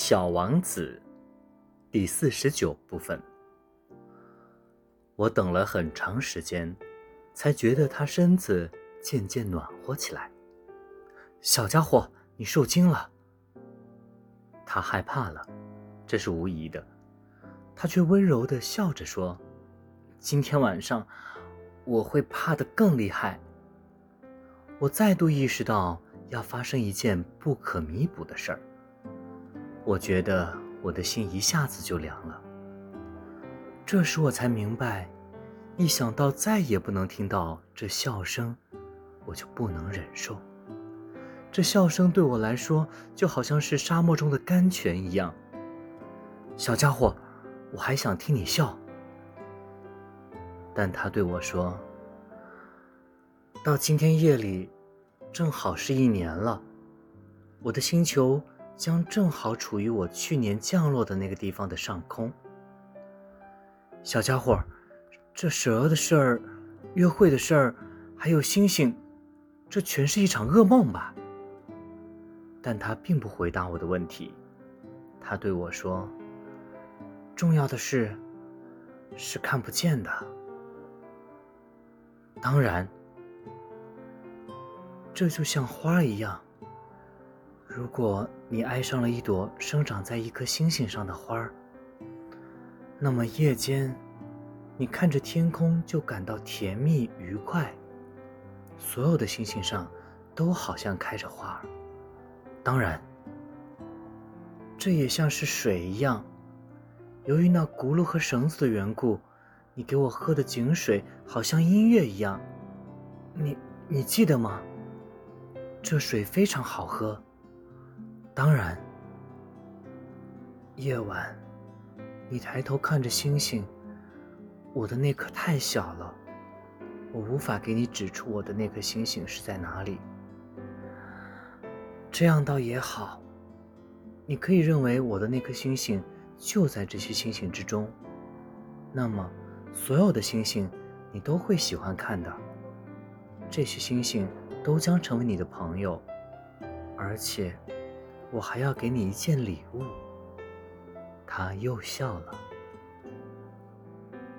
小王子，第四十九部分。我等了很长时间，才觉得他身子渐渐暖和起来。小家伙，你受惊了。他害怕了，这是无疑的。他却温柔的笑着说：“今天晚上，我会怕得更厉害。”我再度意识到要发生一件不可弥补的事儿。我觉得我的心一下子就凉了。这时我才明白，一想到再也不能听到这笑声，我就不能忍受。这笑声对我来说就好像是沙漠中的甘泉一样。小家伙，我还想听你笑。但他对我说：“到今天夜里，正好是一年了，我的星球。”将正好处于我去年降落的那个地方的上空。小家伙，这蛇的事儿、约会的事儿，还有星星，这全是一场噩梦吧？但他并不回答我的问题。他对我说：“重要的事是看不见的。当然，这就像花一样。”如果你爱上了一朵生长在一颗星星上的花儿，那么夜间，你看着天空就感到甜蜜愉快。所有的星星上都好像开着花儿。当然，这也像是水一样。由于那轱辘和绳子的缘故，你给我喝的井水好像音乐一样。你你记得吗？这水非常好喝。当然，夜晚，你抬头看着星星，我的那颗太小了，我无法给你指出我的那颗星星是在哪里。这样倒也好，你可以认为我的那颗星星就在这些星星之中，那么所有的星星你都会喜欢看的，这些星星都将成为你的朋友，而且。我还要给你一件礼物。他又笑了。